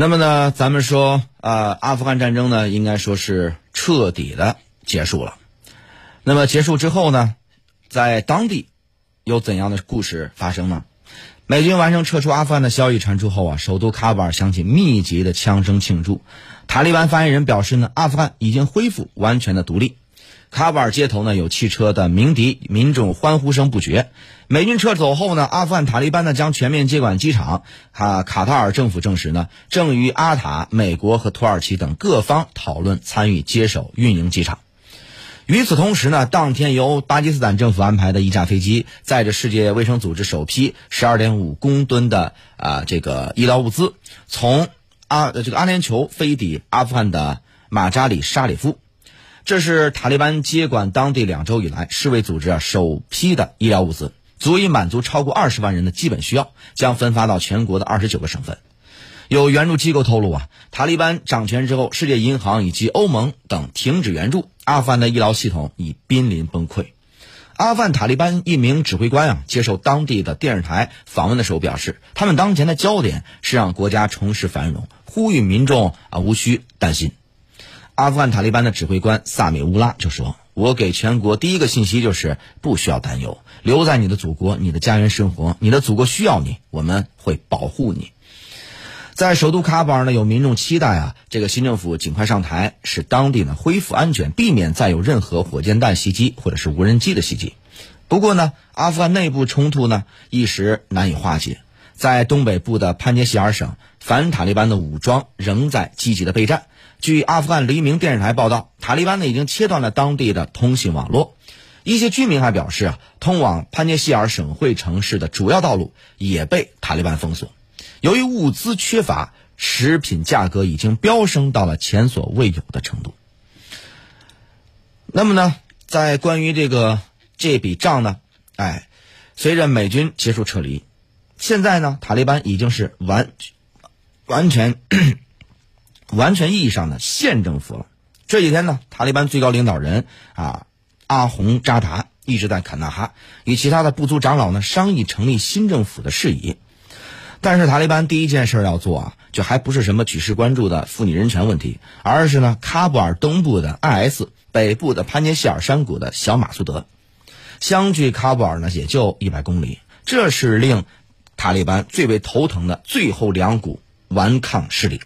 那么呢，咱们说，呃，阿富汗战争呢，应该说是彻底的结束了。那么结束之后呢，在当地有怎样的故事发生呢？美军完成撤出阿富汗的消息传出后啊，首都喀布尔响起密集的枪声庆祝。塔利班发言人表示呢，阿富汗已经恢复完全的独立。喀布尔街头呢有汽车的鸣笛，民众欢呼声不绝。美军撤走后呢，阿富汗塔利班呢将全面接管机场。哈卡塔尔政府证实呢，正与阿塔、美国和土耳其等各方讨论参与接手运营机场。与此同时呢，当天由巴基斯坦政府安排的一架飞机，载着世界卫生组织首批十二点五公吨的啊这个医疗物资，从阿这个阿联酋飞抵阿富汗的马扎里沙里夫。这是塔利班接管当地两周以来，世卫组织啊首批的医疗物资，足以满足超过二十万人的基本需要，将分发到全国的二十九个省份。有援助机构透露啊，塔利班掌权之后，世界银行以及欧盟等停止援助，阿富汗的医疗系统已濒临崩溃。阿富汗塔利班一名指挥官啊，接受当地的电视台访问的时候表示，他们当前的焦点是让国家重拾繁荣，呼吁民众啊无需担心。阿富汗塔利班的指挥官萨米乌拉就说：“我给全国第一个信息就是不需要担忧，留在你的祖国、你的家园生活，你的祖国需要你，我们会保护你。”在首都喀布尔呢，有民众期待啊，这个新政府尽快上台，使当地呢恢复安全，避免再有任何火箭弹袭击或者是无人机的袭击。不过呢，阿富汗内部冲突呢一时难以化解，在东北部的潘杰希尔省，反塔利班的武装仍在积极的备战。据阿富汗黎明电视台报道，塔利班呢已经切断了当地的通信网络，一些居民还表示啊，通往潘杰希尔省会城市的主要道路也被塔利班封锁。由于物资缺乏，食品价格已经飙升到了前所未有的程度。那么呢，在关于这个这笔账呢，哎，随着美军结束撤离，现在呢，塔利班已经是完完全。完全意义上的县政府了。这几天呢，塔利班最高领导人啊阿洪扎达一直在坎大哈与其他的部族长老呢商议成立新政府的事宜。但是塔利班第一件事要做啊，就还不是什么举世关注的妇女人权问题，而是呢喀布尔东部的 IS 北部的潘杰希尔山谷的小马苏德，相距喀布尔呢也就一百公里。这是令塔利班最为头疼的最后两股顽抗势力。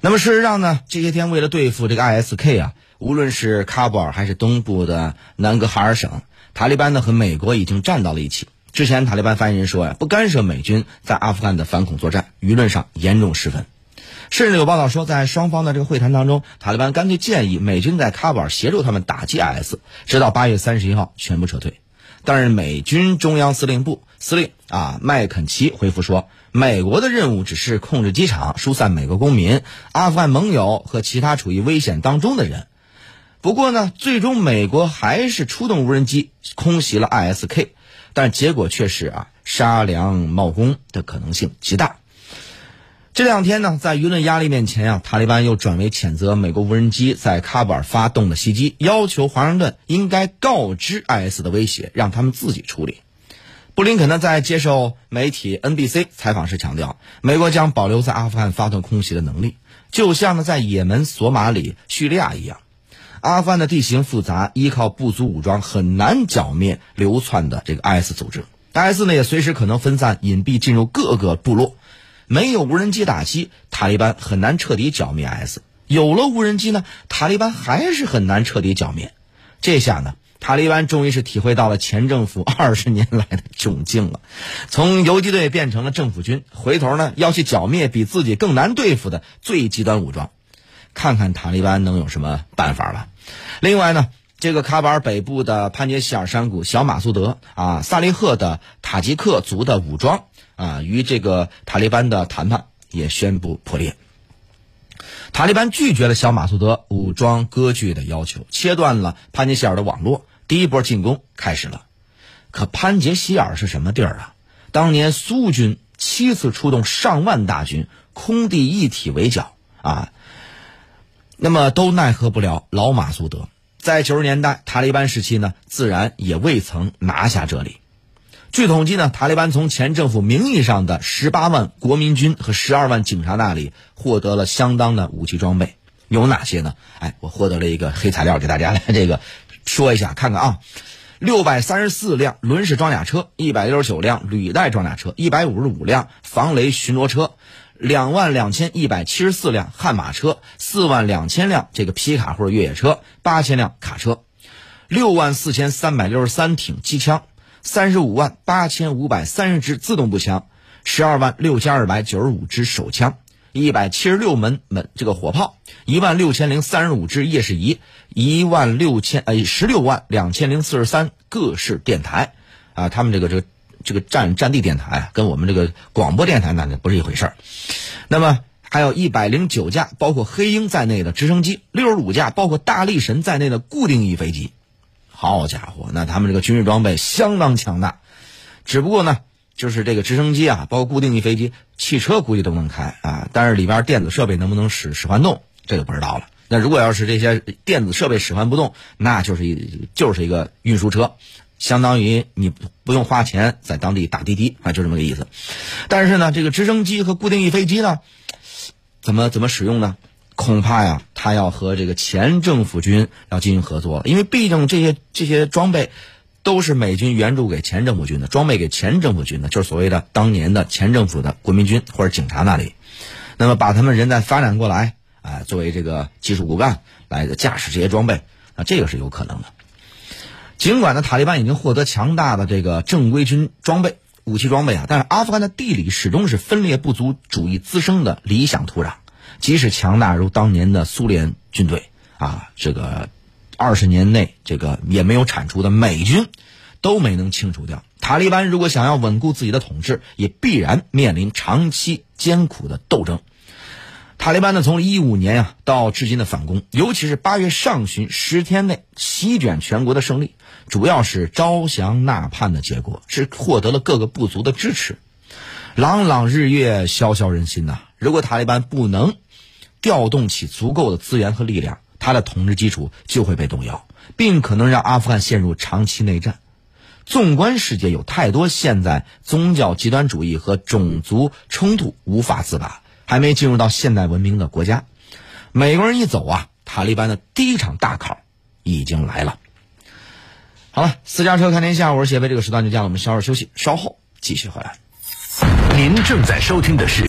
那么事实上呢，这些天为了对付这个 ISK 啊，无论是喀布尔还是东部的南格哈尔省，塔利班呢和美国已经站到了一起。之前塔利班发言人说呀，不干涉美军在阿富汗的反恐作战，舆论上严重失分。甚至有报道说，在双方的这个会谈当中，塔利班干脆建议美军在喀布尔协助他们打击 IS，直到八月三十一号全部撤退。但是美军中央司令部司令啊麦肯齐回复说。美国的任务只是控制机场，疏散美国公民、阿富汗盟友和其他处于危险当中的人。不过呢，最终美国还是出动无人机空袭了 ISK，但结果却是啊杀良冒功的可能性极大。这两天呢，在舆论压力面前啊，塔利班又转为谴责美国无人机在喀布尔发动的袭击，要求华盛顿应该告知 IS 的威胁，让他们自己处理。布林肯呢，在接受媒体 NBC 采访时强调，美国将保留在阿富汗发动空袭的能力，就像呢在也门、索马里、叙利亚一样。阿富汗的地形复杂，依靠部族武装很难剿灭流窜的这个 IS 组织。IS 呢也随时可能分散隐蔽进入各个部落，没有无人机打击，塔利班很难彻底剿灭 S。有了无人机呢，塔利班还是很难彻底剿灭。这下呢？塔利班终于是体会到了前政府二十年来的窘境了，从游击队变成了政府军，回头呢要去剿灭比自己更难对付的最极端武装，看看塔利班能有什么办法了。另外呢，这个喀巴尔北部的潘杰希尔山谷小马苏德啊，萨利赫的塔吉克族的武装啊，与这个塔利班的谈判也宣布破裂。塔利班拒绝了小马苏德武装割据的要求，切断了潘杰希尔的网络。第一波进攻开始了，可潘杰希尔是什么地儿啊？当年苏军七次出动上万大军，空地一体围剿啊，那么都奈何不了老马苏德。在九十年代塔利班时期呢，自然也未曾拿下这里。据统计呢，塔利班从前政府名义上的十八万国民军和十二万警察那里获得了相当的武器装备，有哪些呢？哎，我获得了一个黑材料，给大家来 这个说一下，看看啊。六百三十四辆轮式装甲车，一百六十九辆履带装甲车，一百五十五辆防雷巡逻车，两万两千一百七十四辆悍马车，四万两千辆这个皮卡或者越野车，八千辆卡车，六万四千三百六十三挺机枪，三十五万八千五百三十支自动步枪，十二万六千二百九十五支手枪。一百七十六门门这个火炮，一万六千零三十五支夜视仪，一万六千呃十六万两千零四十三各式电台，啊，他们这个这个这个战战地电台跟我们这个广播电台那不是一回事儿。那么还有一百零九架包括黑鹰在内的直升机，六十五架包括大力神在内的固定翼飞机。好家伙，那他们这个军事装备相当强大，只不过呢。就是这个直升机啊，包括固定翼飞机、汽车估计都能开啊，但是里边电子设备能不能使使唤动，这就不知道了。那如果要是这些电子设备使唤不动，那就是一就是一个运输车，相当于你不用花钱在当地打滴滴啊，就这么个意思。但是呢，这个直升机和固定翼飞机呢，怎么怎么使用呢？恐怕呀，他要和这个前政府军要进行合作，因为毕竟这些这些装备。都是美军援助给前政府军的装备，给前政府军的，就是所谓的当年的前政府的国民军或者警察那里。那么把他们人再发展过来，啊，作为这个技术骨干来驾驶这些装备，那这个是有可能的。尽管呢，塔利班已经获得强大的这个正规军装备、武器装备啊，但是阿富汗的地理始终是分裂不足主义滋生的理想土壤。即使强大如当年的苏联军队啊，这个。二十年内，这个也没有铲除的美军，都没能清除掉。塔利班如果想要稳固自己的统治，也必然面临长期艰苦的斗争。塔利班呢，从一五年啊到至今的反攻，尤其是八月上旬十天内席卷全国的胜利，主要是招降纳叛的结果，是获得了各个部族的支持。朗朗日月，萧萧人心呐！如果塔利班不能调动起足够的资源和力量，他的统治基础就会被动摇，并可能让阿富汗陷入长期内战。纵观世界，有太多现在宗教极端主义和种族冲突无法自拔、还没进入到现代文明的国家。美国人一走啊，塔利班的第一场大考已经来了。好了，私家车看天下，我是谢飞。这个时段就这样，我们稍事休息，稍后继续回来。您正在收听的是。